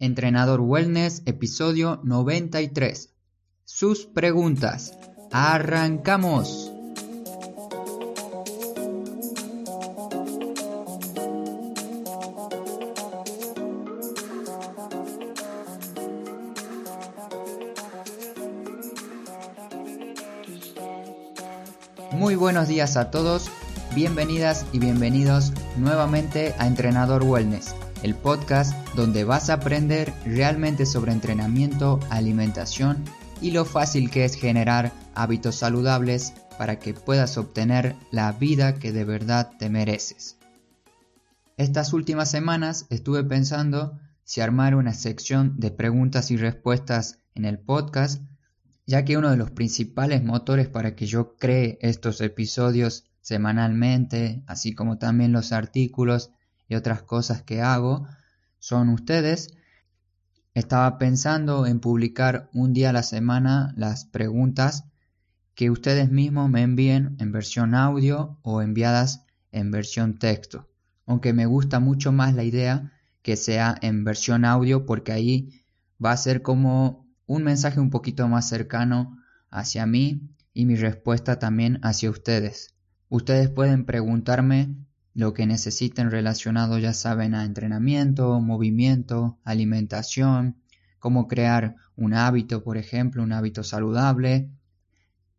Entrenador Wellness, episodio 93. Sus preguntas. Arrancamos. Muy buenos días a todos, bienvenidas y bienvenidos nuevamente a Entrenador Wellness el podcast donde vas a aprender realmente sobre entrenamiento, alimentación y lo fácil que es generar hábitos saludables para que puedas obtener la vida que de verdad te mereces. Estas últimas semanas estuve pensando si armar una sección de preguntas y respuestas en el podcast, ya que uno de los principales motores para que yo cree estos episodios semanalmente, así como también los artículos, y otras cosas que hago son ustedes. Estaba pensando en publicar un día a la semana las preguntas que ustedes mismos me envíen en versión audio o enviadas en versión texto. Aunque me gusta mucho más la idea que sea en versión audio porque ahí va a ser como un mensaje un poquito más cercano hacia mí y mi respuesta también hacia ustedes. Ustedes pueden preguntarme lo que necesiten relacionado ya saben a entrenamiento, movimiento, alimentación, cómo crear un hábito, por ejemplo, un hábito saludable.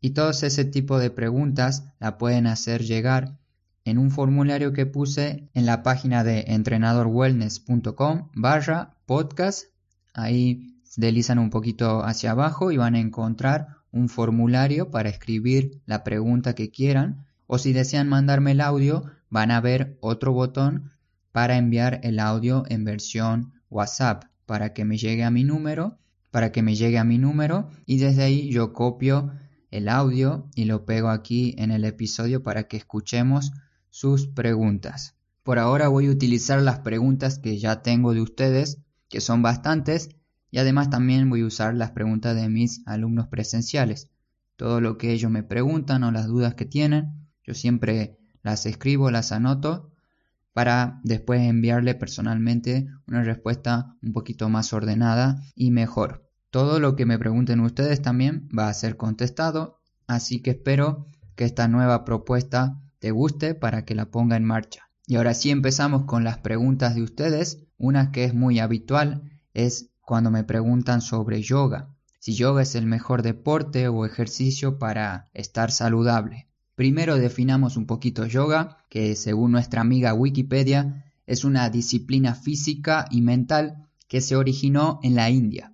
Y todo ese tipo de preguntas la pueden hacer llegar en un formulario que puse en la página de entrenadorwellness.com barra podcast. Ahí deslizan un poquito hacia abajo y van a encontrar un formulario para escribir la pregunta que quieran. O si desean mandarme el audio, van a ver otro botón para enviar el audio en versión WhatsApp para que me llegue a mi número, para que me llegue a mi número y desde ahí yo copio el audio y lo pego aquí en el episodio para que escuchemos sus preguntas. Por ahora voy a utilizar las preguntas que ya tengo de ustedes, que son bastantes, y además también voy a usar las preguntas de mis alumnos presenciales. Todo lo que ellos me preguntan o las dudas que tienen, yo siempre las escribo, las anoto para después enviarle personalmente una respuesta un poquito más ordenada y mejor. Todo lo que me pregunten ustedes también va a ser contestado, así que espero que esta nueva propuesta te guste para que la ponga en marcha. Y ahora sí empezamos con las preguntas de ustedes. Una que es muy habitual es cuando me preguntan sobre yoga. Si yoga es el mejor deporte o ejercicio para estar saludable. Primero definamos un poquito yoga, que según nuestra amiga Wikipedia es una disciplina física y mental que se originó en la India.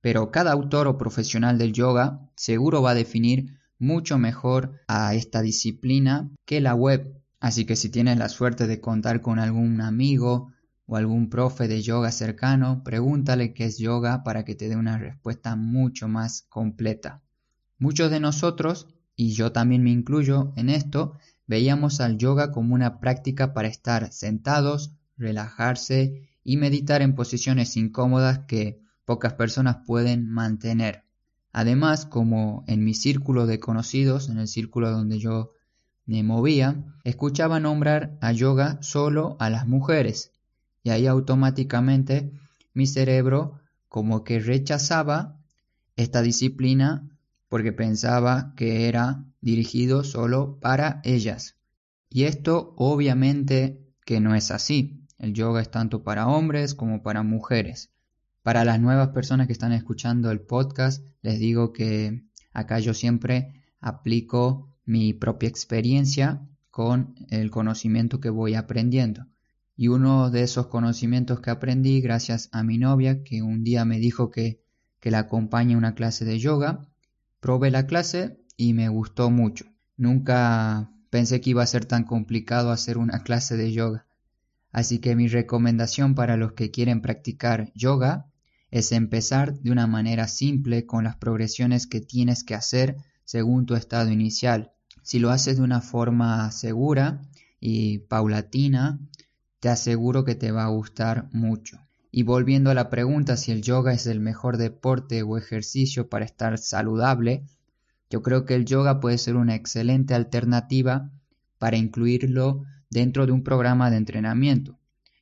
Pero cada autor o profesional del yoga seguro va a definir mucho mejor a esta disciplina que la web. Así que si tienes la suerte de contar con algún amigo o algún profe de yoga cercano, pregúntale qué es yoga para que te dé una respuesta mucho más completa. Muchos de nosotros y yo también me incluyo en esto, veíamos al yoga como una práctica para estar sentados, relajarse y meditar en posiciones incómodas que pocas personas pueden mantener. Además, como en mi círculo de conocidos, en el círculo donde yo me movía, escuchaba nombrar a yoga solo a las mujeres, y ahí automáticamente mi cerebro como que rechazaba esta disciplina porque pensaba que era dirigido solo para ellas. Y esto obviamente que no es así. El yoga es tanto para hombres como para mujeres. Para las nuevas personas que están escuchando el podcast, les digo que acá yo siempre aplico mi propia experiencia con el conocimiento que voy aprendiendo. Y uno de esos conocimientos que aprendí gracias a mi novia, que un día me dijo que, que la acompaña a una clase de yoga, Probé la clase y me gustó mucho. Nunca pensé que iba a ser tan complicado hacer una clase de yoga. Así que mi recomendación para los que quieren practicar yoga es empezar de una manera simple con las progresiones que tienes que hacer según tu estado inicial. Si lo haces de una forma segura y paulatina, te aseguro que te va a gustar mucho. Y volviendo a la pregunta si el yoga es el mejor deporte o ejercicio para estar saludable, yo creo que el yoga puede ser una excelente alternativa para incluirlo dentro de un programa de entrenamiento.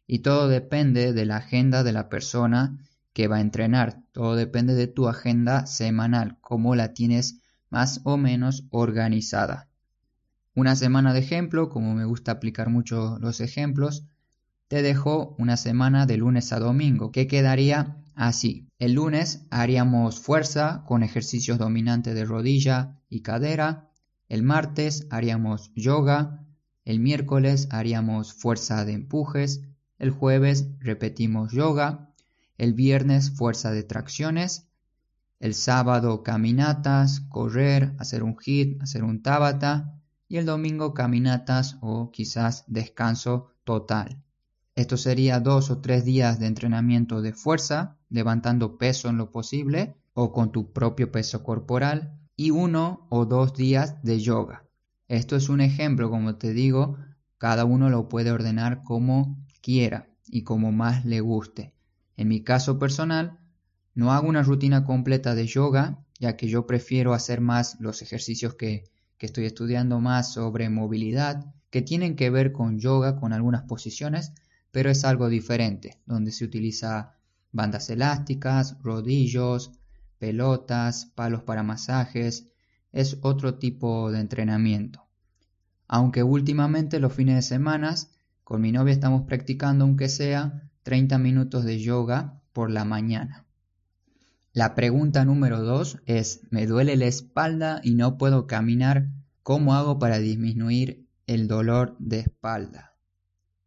Y todo depende de la agenda de la persona que va a entrenar. Todo depende de tu agenda semanal, cómo la tienes más o menos organizada. Una semana de ejemplo, como me gusta aplicar mucho los ejemplos, te dejo una semana de lunes a domingo, que quedaría así. El lunes haríamos fuerza con ejercicios dominantes de rodilla y cadera. El martes haríamos yoga. El miércoles haríamos fuerza de empujes. El jueves repetimos yoga. El viernes fuerza de tracciones. El sábado caminatas, correr, hacer un hit, hacer un tabata. Y el domingo caminatas o quizás descanso total. Esto sería dos o tres días de entrenamiento de fuerza, levantando peso en lo posible o con tu propio peso corporal, y uno o dos días de yoga. Esto es un ejemplo, como te digo, cada uno lo puede ordenar como quiera y como más le guste. En mi caso personal, no hago una rutina completa de yoga, ya que yo prefiero hacer más los ejercicios que, que estoy estudiando más sobre movilidad, que tienen que ver con yoga, con algunas posiciones, pero es algo diferente, donde se utiliza bandas elásticas, rodillos, pelotas, palos para masajes, es otro tipo de entrenamiento. Aunque últimamente los fines de semana con mi novia estamos practicando aunque sea 30 minutos de yoga por la mañana. La pregunta número 2 es, me duele la espalda y no puedo caminar, ¿cómo hago para disminuir el dolor de espalda?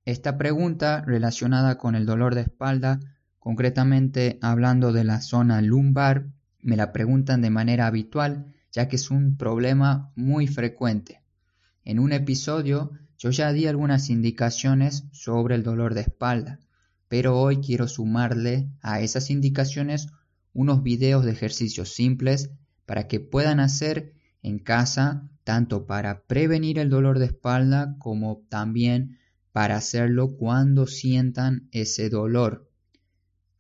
Esta pregunta relacionada con el dolor de espalda, concretamente hablando de la zona lumbar, me la preguntan de manera habitual ya que es un problema muy frecuente. En un episodio yo ya di algunas indicaciones sobre el dolor de espalda, pero hoy quiero sumarle a esas indicaciones unos videos de ejercicios simples para que puedan hacer en casa tanto para prevenir el dolor de espalda como también para hacerlo cuando sientan ese dolor.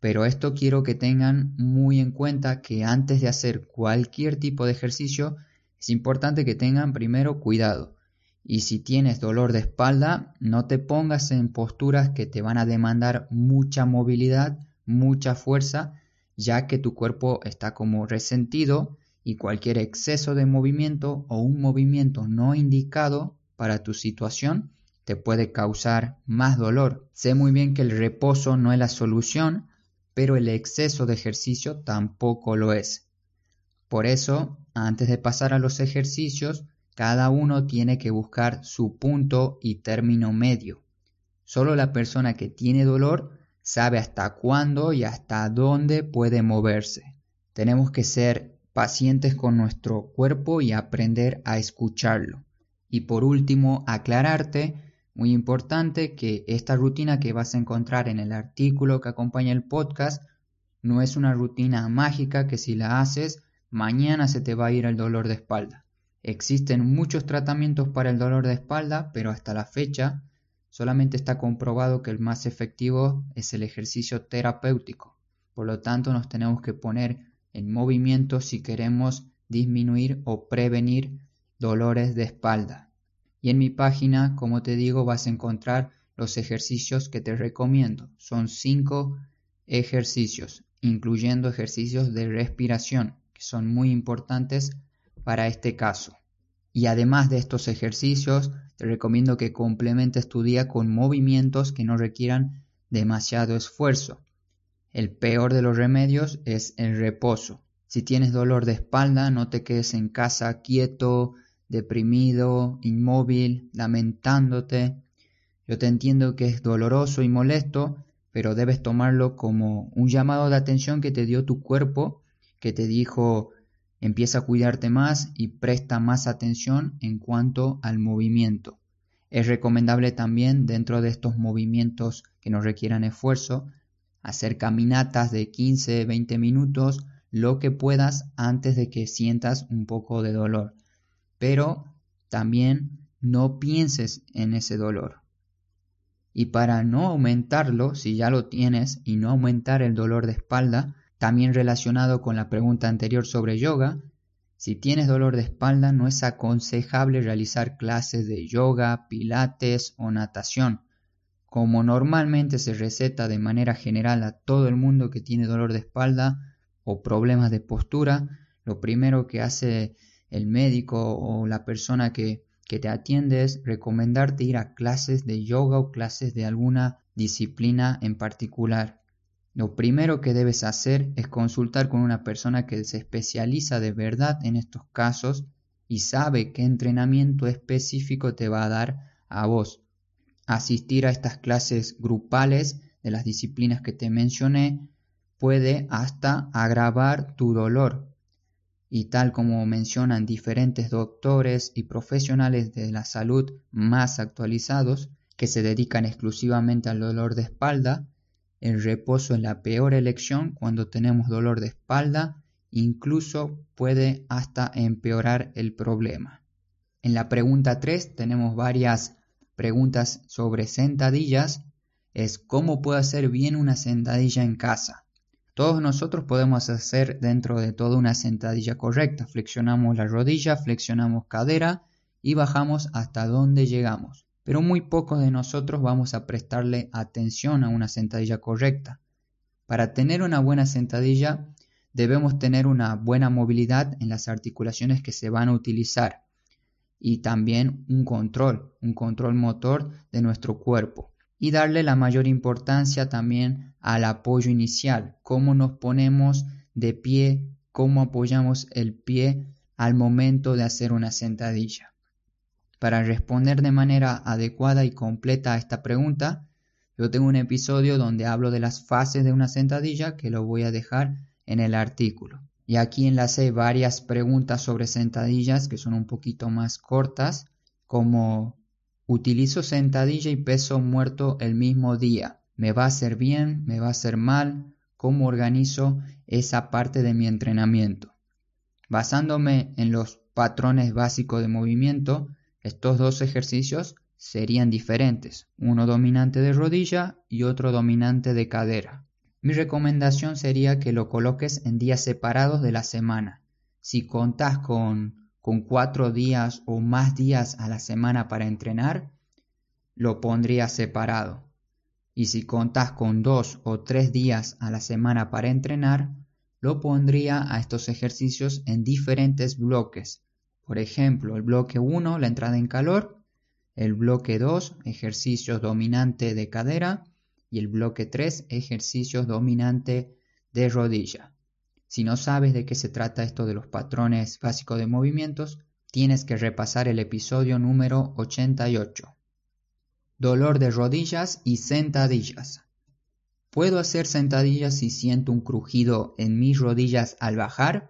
Pero esto quiero que tengan muy en cuenta que antes de hacer cualquier tipo de ejercicio es importante que tengan primero cuidado. Y si tienes dolor de espalda, no te pongas en posturas que te van a demandar mucha movilidad, mucha fuerza, ya que tu cuerpo está como resentido y cualquier exceso de movimiento o un movimiento no indicado para tu situación te puede causar más dolor. Sé muy bien que el reposo no es la solución, pero el exceso de ejercicio tampoco lo es. Por eso, antes de pasar a los ejercicios, cada uno tiene que buscar su punto y término medio. Solo la persona que tiene dolor sabe hasta cuándo y hasta dónde puede moverse. Tenemos que ser pacientes con nuestro cuerpo y aprender a escucharlo. Y por último, aclararte muy importante que esta rutina que vas a encontrar en el artículo que acompaña el podcast no es una rutina mágica que si la haces mañana se te va a ir el dolor de espalda. Existen muchos tratamientos para el dolor de espalda, pero hasta la fecha solamente está comprobado que el más efectivo es el ejercicio terapéutico. Por lo tanto, nos tenemos que poner en movimiento si queremos disminuir o prevenir dolores de espalda. Y en mi página, como te digo, vas a encontrar los ejercicios que te recomiendo. Son cinco ejercicios, incluyendo ejercicios de respiración, que son muy importantes para este caso. Y además de estos ejercicios, te recomiendo que complementes tu día con movimientos que no requieran demasiado esfuerzo. El peor de los remedios es el reposo. Si tienes dolor de espalda, no te quedes en casa quieto, deprimido, inmóvil, lamentándote. Yo te entiendo que es doloroso y molesto, pero debes tomarlo como un llamado de atención que te dio tu cuerpo, que te dijo empieza a cuidarte más y presta más atención en cuanto al movimiento. Es recomendable también dentro de estos movimientos que no requieran esfuerzo, hacer caminatas de 15-20 minutos, lo que puedas antes de que sientas un poco de dolor pero también no pienses en ese dolor. Y para no aumentarlo, si ya lo tienes, y no aumentar el dolor de espalda, también relacionado con la pregunta anterior sobre yoga, si tienes dolor de espalda no es aconsejable realizar clases de yoga, pilates o natación. como normalmente se receta de manera general a todo el mundo que tiene dolor de espalda o problemas de postura, lo primero que hace el médico o la persona que, que te atiende es recomendarte ir a clases de yoga o clases de alguna disciplina en particular. Lo primero que debes hacer es consultar con una persona que se especializa de verdad en estos casos y sabe qué entrenamiento específico te va a dar a vos. Asistir a estas clases grupales de las disciplinas que te mencioné puede hasta agravar tu dolor. Y tal como mencionan diferentes doctores y profesionales de la salud más actualizados, que se dedican exclusivamente al dolor de espalda, el reposo es la peor elección cuando tenemos dolor de espalda, incluso puede hasta empeorar el problema. En la pregunta 3 tenemos varias preguntas sobre sentadillas. Es cómo puedo hacer bien una sentadilla en casa. Todos nosotros podemos hacer dentro de toda una sentadilla correcta. Flexionamos la rodilla, flexionamos cadera y bajamos hasta donde llegamos pero muy pocos de nosotros vamos a prestarle atención a una sentadilla correcta. Para tener una buena sentadilla debemos tener una buena movilidad en las articulaciones que se van a utilizar y también un control, un control motor de nuestro cuerpo y darle la mayor importancia también al apoyo inicial, cómo nos ponemos de pie, cómo apoyamos el pie al momento de hacer una sentadilla. Para responder de manera adecuada y completa a esta pregunta, yo tengo un episodio donde hablo de las fases de una sentadilla que lo voy a dejar en el artículo. Y aquí enlacé varias preguntas sobre sentadillas que son un poquito más cortas, como utilizo sentadilla y peso muerto el mismo día. ¿Me va a hacer bien? ¿Me va a hacer mal? ¿Cómo organizo esa parte de mi entrenamiento? Basándome en los patrones básicos de movimiento, estos dos ejercicios serían diferentes, uno dominante de rodilla y otro dominante de cadera. Mi recomendación sería que lo coloques en días separados de la semana. Si contas con, con cuatro días o más días a la semana para entrenar, lo pondría separado. Y si contas con dos o tres días a la semana para entrenar, lo pondría a estos ejercicios en diferentes bloques, por ejemplo, el bloque 1, la entrada en calor, el bloque 2, ejercicios dominante de cadera y el bloque 3, ejercicios dominante de rodilla. Si no sabes de qué se trata esto de los patrones básicos de movimientos, tienes que repasar el episodio número 88. Dolor de rodillas y sentadillas. ¿Puedo hacer sentadillas si siento un crujido en mis rodillas al bajar?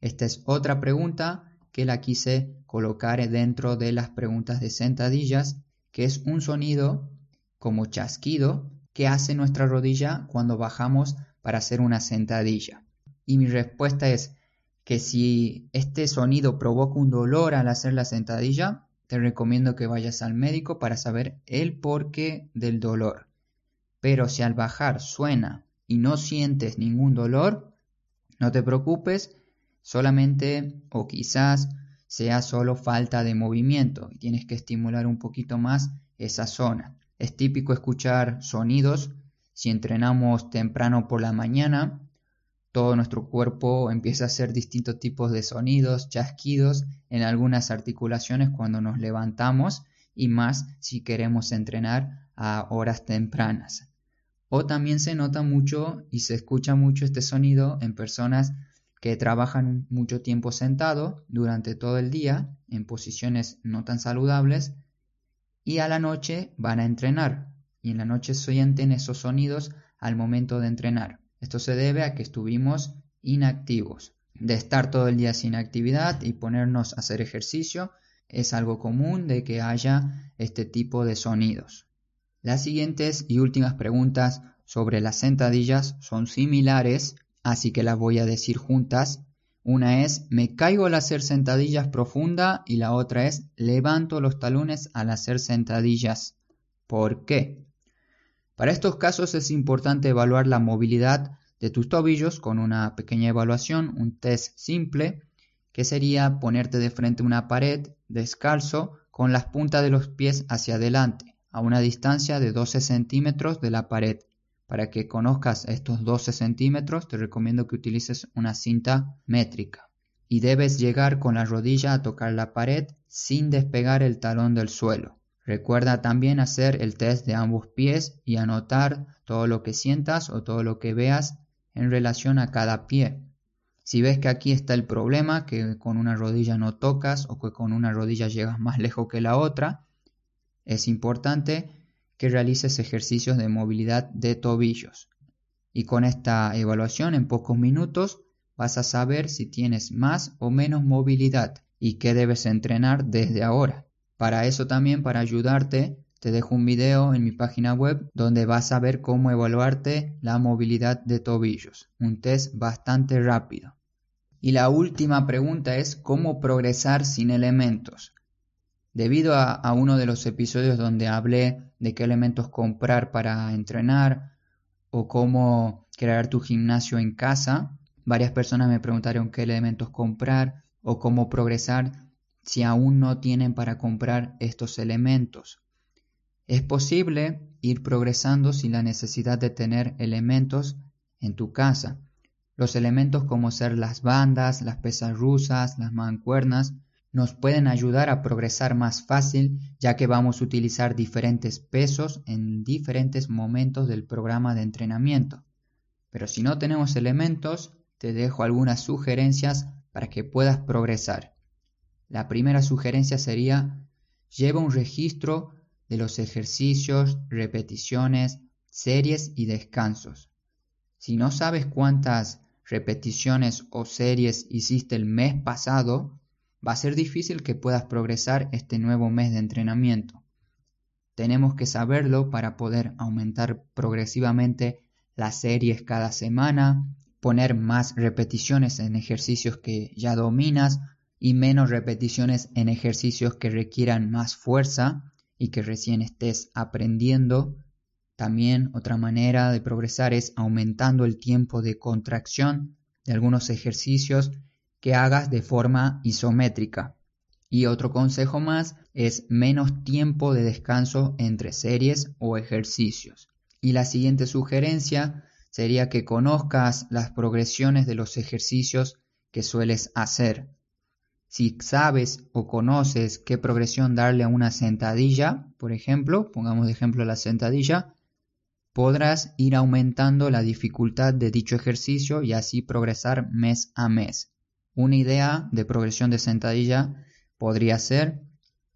Esta es otra pregunta que la quise colocar dentro de las preguntas de sentadillas, que es un sonido como chasquido que hace nuestra rodilla cuando bajamos para hacer una sentadilla. Y mi respuesta es que si este sonido provoca un dolor al hacer la sentadilla, te recomiendo que vayas al médico para saber el porqué del dolor. Pero si al bajar suena y no sientes ningún dolor, no te preocupes, solamente o quizás sea solo falta de movimiento y tienes que estimular un poquito más esa zona. Es típico escuchar sonidos si entrenamos temprano por la mañana, todo nuestro cuerpo empieza a hacer distintos tipos de sonidos, chasquidos en algunas articulaciones cuando nos levantamos y más si queremos entrenar a horas tempranas. O también se nota mucho y se escucha mucho este sonido en personas que trabajan mucho tiempo sentado durante todo el día en posiciones no tan saludables y a la noche van a entrenar y en la noche sienten esos sonidos al momento de entrenar. Esto se debe a que estuvimos inactivos. De estar todo el día sin actividad y ponernos a hacer ejercicio es algo común de que haya este tipo de sonidos. Las siguientes y últimas preguntas sobre las sentadillas son similares así que las voy a decir juntas. Una es me caigo al hacer sentadillas profunda y la otra es levanto los talones al hacer sentadillas. ¿Por qué? Para estos casos es importante evaluar la movilidad de tus tobillos con una pequeña evaluación, un test simple, que sería ponerte de frente a una pared descalzo con las puntas de los pies hacia adelante, a una distancia de 12 centímetros de la pared. Para que conozcas estos 12 centímetros te recomiendo que utilices una cinta métrica. Y debes llegar con la rodilla a tocar la pared sin despegar el talón del suelo. Recuerda también hacer el test de ambos pies y anotar todo lo que sientas o todo lo que veas en relación a cada pie. Si ves que aquí está el problema, que con una rodilla no tocas o que con una rodilla llegas más lejos que la otra, es importante que realices ejercicios de movilidad de tobillos. Y con esta evaluación en pocos minutos vas a saber si tienes más o menos movilidad y qué debes entrenar desde ahora. Para eso también, para ayudarte, te dejo un video en mi página web donde vas a ver cómo evaluarte la movilidad de tobillos. Un test bastante rápido. Y la última pregunta es cómo progresar sin elementos. Debido a, uno de los episodios donde hablé de qué elementos comprar para entrenar o cómo crear tu gimnasio en casa, varias personas me preguntaron qué elementos comprar o cómo progresar si aún no tienen para comprar estos elementos. Es posible ir progresando sin la necesidad de tener elementos en tu casa. Los elementos como ser las bandas, las pesas rusas, las mancuernas, nos pueden ayudar a progresar más fácil ya que vamos a utilizar diferentes pesos en diferentes momentos del programa de entrenamiento. Pero si no tenemos elementos, te dejo algunas sugerencias para que puedas progresar. La primera sugerencia sería lleva un registro de los ejercicios, repeticiones, series y descansos. Si no sabes cuántas repeticiones o series hiciste el mes pasado, va a ser difícil que puedas progresar este nuevo mes de entrenamiento. Tenemos que saberlo para poder aumentar progresivamente las series cada semana, poner más repeticiones en ejercicios que ya dominas y menos repeticiones en ejercicios que requieran más fuerza y que recién estés aprendiendo. También otra manera de progresar es aumentando el tiempo de contracción de algunos ejercicios que hagas de forma isométrica. Y otro consejo más es menos tiempo de descanso entre series o ejercicios. Y la siguiente sugerencia sería que conozcas las progresiones de los ejercicios que sueles hacer. Si sabes o conoces qué progresión darle a una sentadilla, por ejemplo, pongamos de ejemplo la sentadilla, podrás ir aumentando la dificultad de dicho ejercicio y así progresar mes a mes. Una idea de progresión de sentadilla podría ser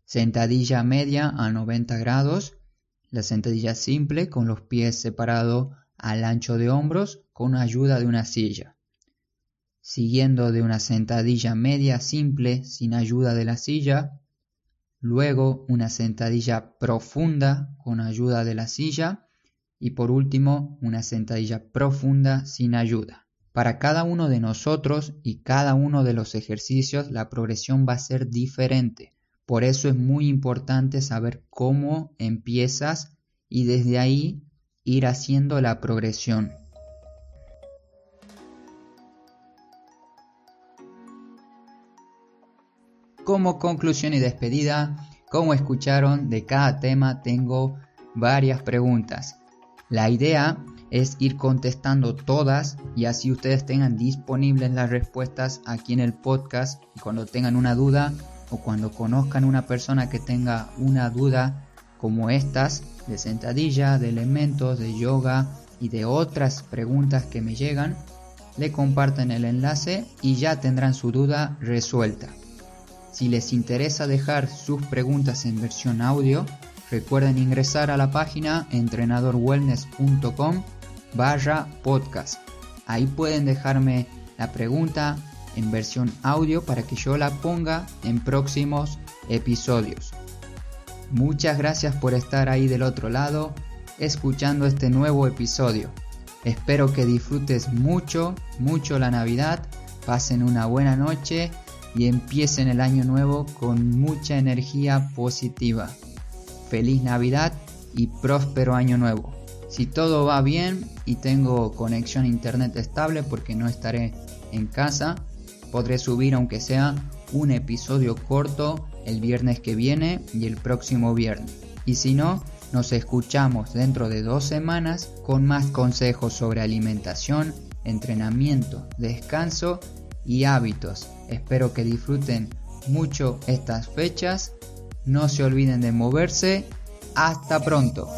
sentadilla media a 90 grados, la sentadilla simple con los pies separados al ancho de hombros con ayuda de una silla. Siguiendo de una sentadilla media simple sin ayuda de la silla, luego una sentadilla profunda con ayuda de la silla y por último una sentadilla profunda sin ayuda. Para cada uno de nosotros y cada uno de los ejercicios la progresión va a ser diferente. Por eso es muy importante saber cómo empiezas y desde ahí ir haciendo la progresión. Como conclusión y despedida, como escucharon, de cada tema tengo varias preguntas. La idea es ir contestando todas y así ustedes tengan disponibles las respuestas aquí en el podcast y cuando tengan una duda o cuando conozcan una persona que tenga una duda como estas de sentadilla, de elementos, de yoga y de otras preguntas que me llegan, le comparten el enlace y ya tendrán su duda resuelta. Si les interesa dejar sus preguntas en versión audio, recuerden ingresar a la página entrenadorwellness.com barra podcast. Ahí pueden dejarme la pregunta en versión audio para que yo la ponga en próximos episodios. Muchas gracias por estar ahí del otro lado escuchando este nuevo episodio. Espero que disfrutes mucho, mucho la Navidad, pasen una buena noche y empiecen el año nuevo con mucha energía positiva. Feliz Navidad y próspero año nuevo. Si todo va bien y tengo conexión a internet estable porque no estaré en casa, podré subir aunque sea un episodio corto el viernes que viene y el próximo viernes. Y si no, Nos escuchamos dentro de dos semanas con más consejos sobre alimentación, entrenamiento, descanso y hábitos. Espero que disfruten mucho estas fechas. No se olviden de moverse. Hasta pronto.